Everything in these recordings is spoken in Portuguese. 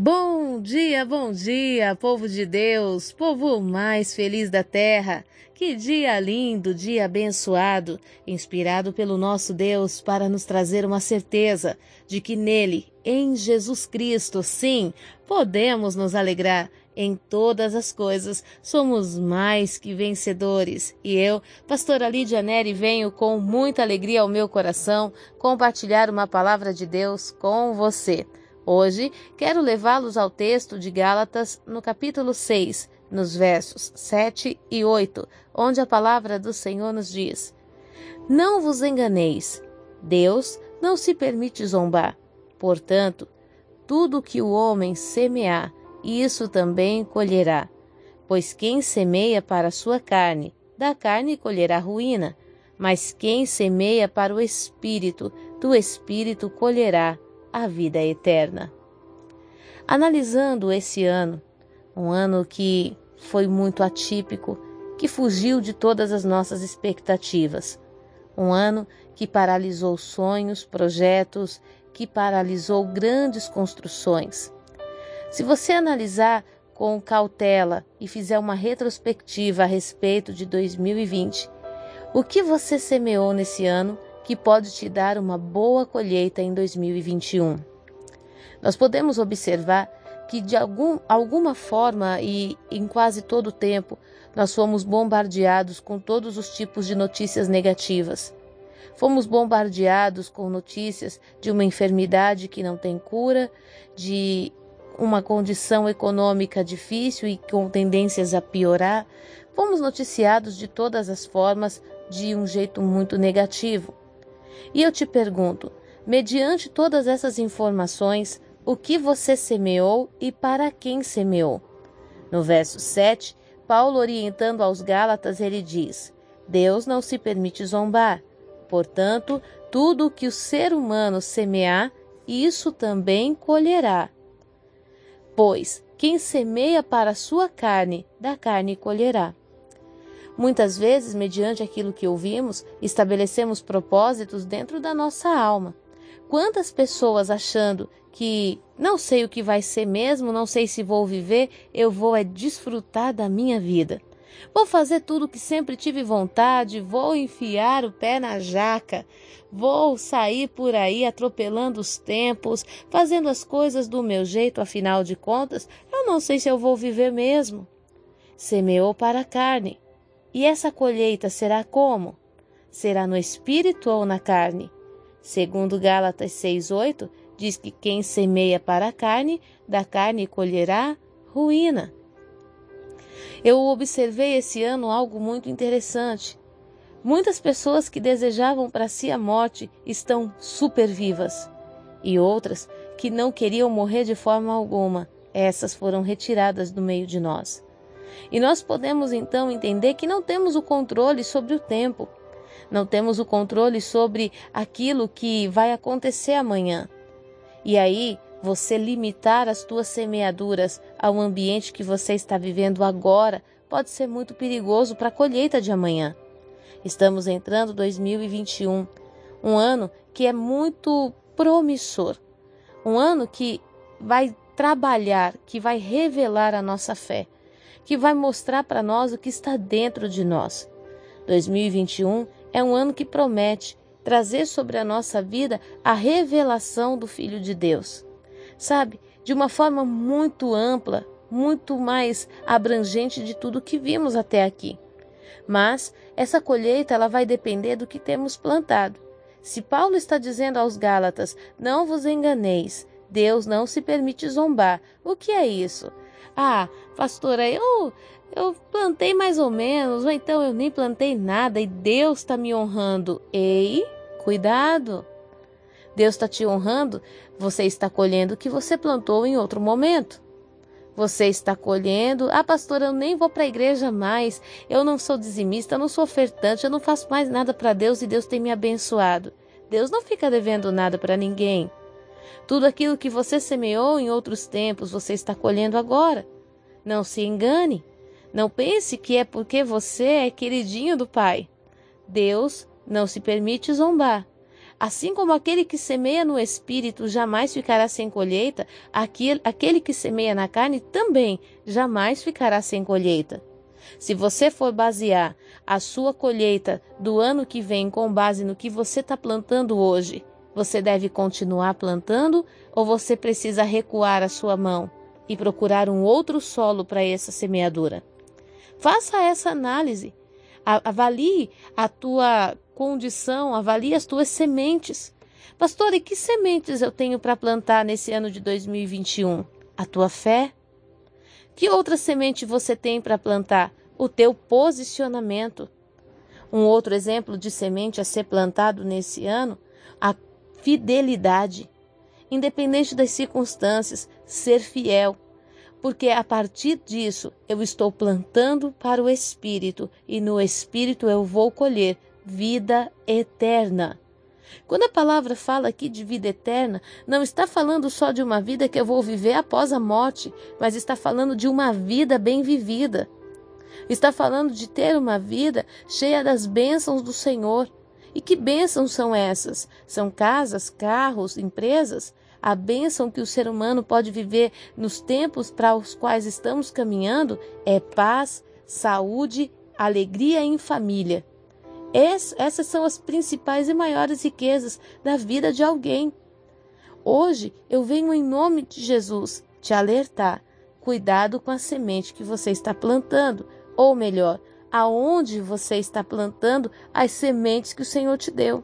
Bom dia, bom dia, povo de Deus, povo mais feliz da terra. Que dia lindo, dia abençoado, inspirado pelo nosso Deus para nos trazer uma certeza de que nele, em Jesus Cristo, sim, podemos nos alegrar em todas as coisas, somos mais que vencedores. E eu, pastora Lídia Neri, venho com muita alegria ao meu coração compartilhar uma palavra de Deus com você. Hoje quero levá-los ao texto de Gálatas, no capítulo 6, nos versos 7 e 8, onde a palavra do Senhor nos diz: Não vos enganeis, Deus não se permite zombar. Portanto, tudo que o homem semear, isso também colherá. Pois quem semeia para a sua carne, da carne colherá ruína, mas quem semeia para o espírito, do espírito colherá a vida eterna. Analisando esse ano, um ano que foi muito atípico, que fugiu de todas as nossas expectativas, um ano que paralisou sonhos, projetos, que paralisou grandes construções. Se você analisar com cautela e fizer uma retrospectiva a respeito de 2020, o que você semeou nesse ano que pode te dar uma boa colheita em 2021. Nós podemos observar que de algum, alguma forma e em quase todo o tempo nós fomos bombardeados com todos os tipos de notícias negativas. Fomos bombardeados com notícias de uma enfermidade que não tem cura, de uma condição econômica difícil e com tendências a piorar. Fomos noticiados de todas as formas de um jeito muito negativo. E eu te pergunto, mediante todas essas informações, o que você semeou e para quem semeou? No verso 7, Paulo orientando aos Gálatas, ele diz: Deus não se permite zombar. Portanto, tudo o que o ser humano semear, isso também colherá. Pois quem semeia para a sua carne, da carne colherá. Muitas vezes, mediante aquilo que ouvimos, estabelecemos propósitos dentro da nossa alma. Quantas pessoas achando que não sei o que vai ser mesmo, não sei se vou viver, eu vou é desfrutar da minha vida. Vou fazer tudo o que sempre tive vontade, vou enfiar o pé na jaca, vou sair por aí atropelando os tempos, fazendo as coisas do meu jeito, afinal de contas, eu não sei se eu vou viver mesmo. Semeou para a carne, e essa colheita será como? Será no espírito ou na carne? Segundo Gálatas 6:8, diz que quem semeia para a carne, da carne colherá ruína. Eu observei esse ano algo muito interessante. Muitas pessoas que desejavam para si a morte estão super vivas, e outras que não queriam morrer de forma alguma, essas foram retiradas do meio de nós. E nós podemos então entender que não temos o controle sobre o tempo, não temos o controle sobre aquilo que vai acontecer amanhã. E aí, você limitar as tuas semeaduras ao ambiente que você está vivendo agora pode ser muito perigoso para a colheita de amanhã. Estamos entrando 2021, um ano que é muito promissor, um ano que vai trabalhar, que vai revelar a nossa fé que vai mostrar para nós o que está dentro de nós. 2021 é um ano que promete trazer sobre a nossa vida a revelação do Filho de Deus. Sabe, de uma forma muito ampla, muito mais abrangente de tudo que vimos até aqui. Mas essa colheita ela vai depender do que temos plantado. Se Paulo está dizendo aos Gálatas: "Não vos enganeis, Deus não se permite zombar". O que é isso? Ah, pastora, eu, eu plantei mais ou menos, ou então eu nem plantei nada e Deus está me honrando. Ei, cuidado! Deus está te honrando, você está colhendo o que você plantou em outro momento. Você está colhendo, ah, pastora, eu nem vou para a igreja mais, eu não sou dizimista, eu não sou ofertante, eu não faço mais nada para Deus e Deus tem me abençoado. Deus não fica devendo nada para ninguém. Tudo aquilo que você semeou em outros tempos, você está colhendo agora. Não se engane. Não pense que é porque você é queridinho do Pai. Deus não se permite zombar. Assim como aquele que semeia no espírito jamais ficará sem colheita, aquele, que semeia na carne também jamais ficará sem colheita. Se você for basear a sua colheita do ano que vem com base no que você está plantando hoje, você deve continuar plantando ou você precisa recuar a sua mão e procurar um outro solo para essa semeadura? Faça essa análise. Avalie a tua condição, avalie as tuas sementes. Pastor, e que sementes eu tenho para plantar nesse ano de 2021? A tua fé? Que outra semente você tem para plantar? O teu posicionamento. Um outro exemplo de semente a ser plantado nesse ano, a fidelidade. Independente das circunstâncias, ser fiel porque a partir disso eu estou plantando para o Espírito e no Espírito eu vou colher vida eterna. Quando a palavra fala aqui de vida eterna, não está falando só de uma vida que eu vou viver após a morte, mas está falando de uma vida bem vivida. Está falando de ter uma vida cheia das bênçãos do Senhor. E que bênçãos são essas? São casas, carros, empresas? A bênção que o ser humano pode viver nos tempos para os quais estamos caminhando é paz, saúde, alegria em família. essas são as principais e maiores riquezas da vida de alguém. Hoje eu venho em nome de Jesus te alertar. Cuidado com a semente que você está plantando, ou melhor, aonde você está plantando as sementes que o Senhor te deu.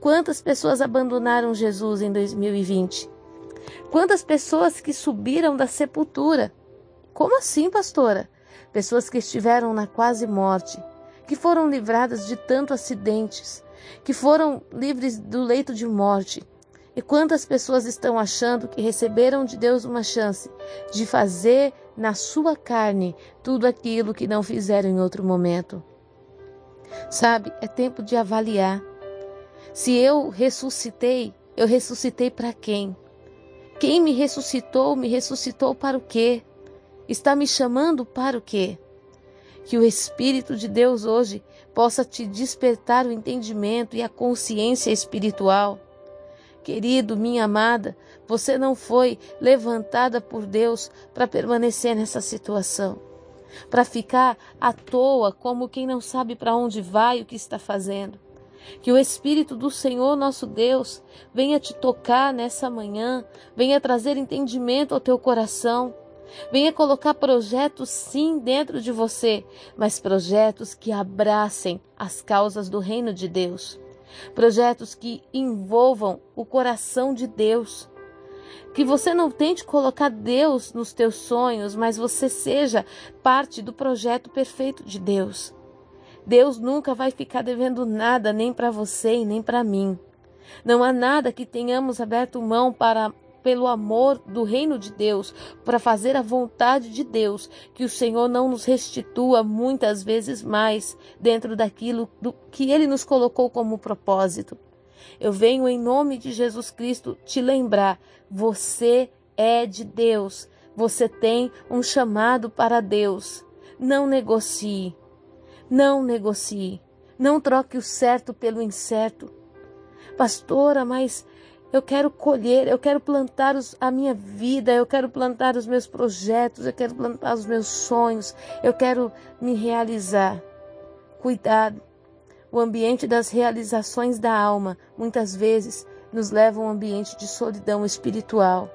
Quantas pessoas abandonaram Jesus em 2020? Quantas pessoas que subiram da sepultura? Como assim, pastora? Pessoas que estiveram na quase morte, que foram livradas de tantos acidentes, que foram livres do leito de morte. E quantas pessoas estão achando que receberam de Deus uma chance de fazer na sua carne tudo aquilo que não fizeram em outro momento? Sabe, é tempo de avaliar se eu ressuscitei, eu ressuscitei para quem? Quem me ressuscitou, me ressuscitou para o quê? Está me chamando para o quê? Que o Espírito de Deus hoje possa te despertar o entendimento e a consciência espiritual. Querido, minha amada, você não foi levantada por Deus para permanecer nessa situação, para ficar à toa como quem não sabe para onde vai o que está fazendo. Que o Espírito do Senhor nosso Deus venha te tocar nessa manhã, venha trazer entendimento ao teu coração, venha colocar projetos sim dentro de você, mas projetos que abracem as causas do reino de Deus. Projetos que envolvam o coração de Deus. Que você não tente colocar Deus nos teus sonhos, mas você seja parte do projeto perfeito de Deus. Deus nunca vai ficar devendo nada nem para você e nem para mim. Não há nada que tenhamos aberto mão para pelo amor do reino de Deus, para fazer a vontade de Deus, que o Senhor não nos restitua muitas vezes mais dentro daquilo do que ele nos colocou como propósito. Eu venho em nome de Jesus Cristo te lembrar, você é de Deus. Você tem um chamado para Deus. Não negocie. Não negocie. Não troque o certo pelo incerto. Pastora, mas eu quero colher, eu quero plantar os, a minha vida, eu quero plantar os meus projetos, eu quero plantar os meus sonhos, eu quero me realizar. Cuidado. O ambiente das realizações da alma muitas vezes nos leva a um ambiente de solidão espiritual.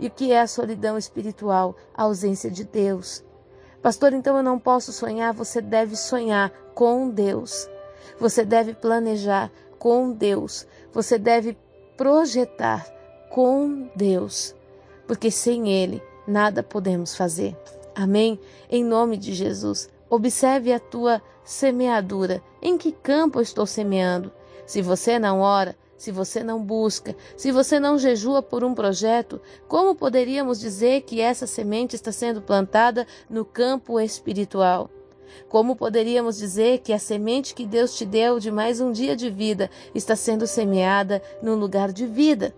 E o que é a solidão espiritual? A ausência de Deus, Pastor, então eu não posso sonhar. Você deve sonhar com Deus. Você deve planejar com Deus. Você deve projetar com Deus. Porque sem Ele nada podemos fazer. Amém? Em nome de Jesus. Observe a tua semeadura. Em que campo eu estou semeando? Se você não ora, se você não busca, se você não jejua por um projeto, como poderíamos dizer que essa semente está sendo plantada no campo espiritual? Como poderíamos dizer que a semente que Deus te deu de mais um dia de vida está sendo semeada no lugar de vida?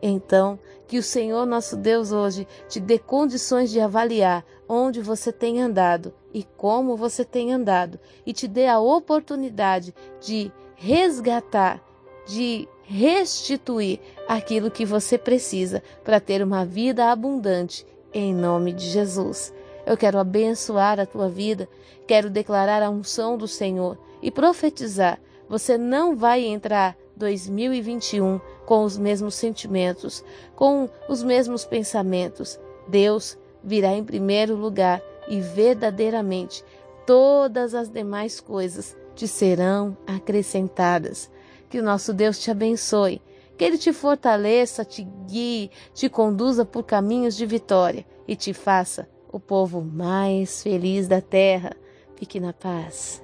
Então, que o Senhor nosso Deus hoje te dê condições de avaliar onde você tem andado e como você tem andado, e te dê a oportunidade de resgatar de restituir aquilo que você precisa para ter uma vida abundante, em nome de Jesus. Eu quero abençoar a tua vida, quero declarar a unção do Senhor e profetizar. Você não vai entrar 2021 com os mesmos sentimentos, com os mesmos pensamentos. Deus virá em primeiro lugar e verdadeiramente todas as demais coisas te serão acrescentadas. Que o nosso Deus te abençoe, que Ele te fortaleça, te guie, te conduza por caminhos de vitória e te faça o povo mais feliz da terra. Fique na paz.